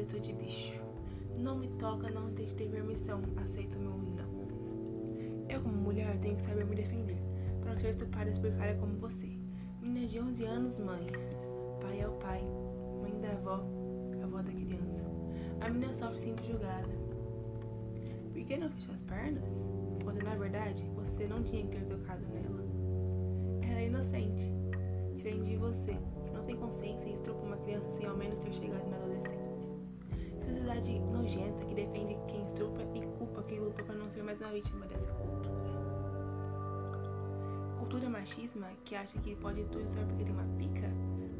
maldito de bicho. Não me toca, não tem que ter permissão. Aceito meu não. Eu, como mulher, tenho que saber me defender. Para não ser estuprada por cara como você. Menina de 11 anos, mãe. Pai é o pai. Mãe da avó. Avó da criança. A menina sofre sempre julgada. Por que não fechou as pernas? Quando na verdade você não tinha que ter tocado nela. Ela é inocente. Diferente de você, que não tem consciência menos ter chegado na adolescência. Sociedade nojenta que defende quem estrupa e culpa quem lutou para não ser mais uma vítima dessa cultura. Cultura machismo que acha que pode tudo só porque tem uma pica?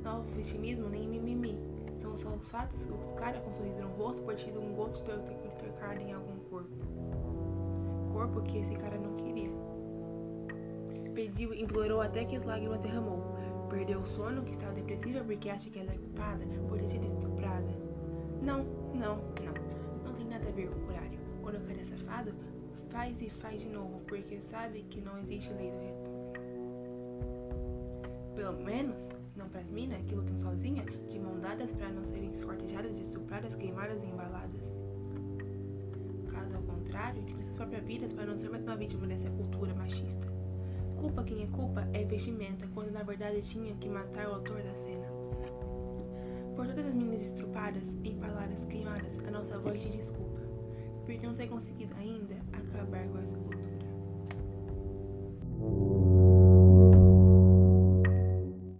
Não vitimismo nem mimimi. São só os fatos, os caras com um sorriso no rosto por ter um gosto de ter carne em algum corpo. Corpo que esse cara não queria. Pediu, implorou até que as lágrimas derramou. Perdeu o sono, que estava depressiva porque acha que ela é culpada por ter sido estuprada. Não, não, não. Não tem nada a ver com o horário. Quando o cara é safado, faz e faz de novo, porque sabe que não existe lei do retorno. Pelo menos, não para as minas que lutam sozinhas, de mão dadas para não serem escortejadas, estupradas, queimadas e embaladas. Caso ao contrário, tirem suas próprias vidas para não ser mais uma vítima dessa cultura machista. Culpa quem é culpa é vestimenta, quando na verdade tinha que matar o autor da cena. Por todas as meninas estrupadas, empaladas, queimadas, a nossa voz te desculpa, porque não tem conseguido ainda acabar com cultura.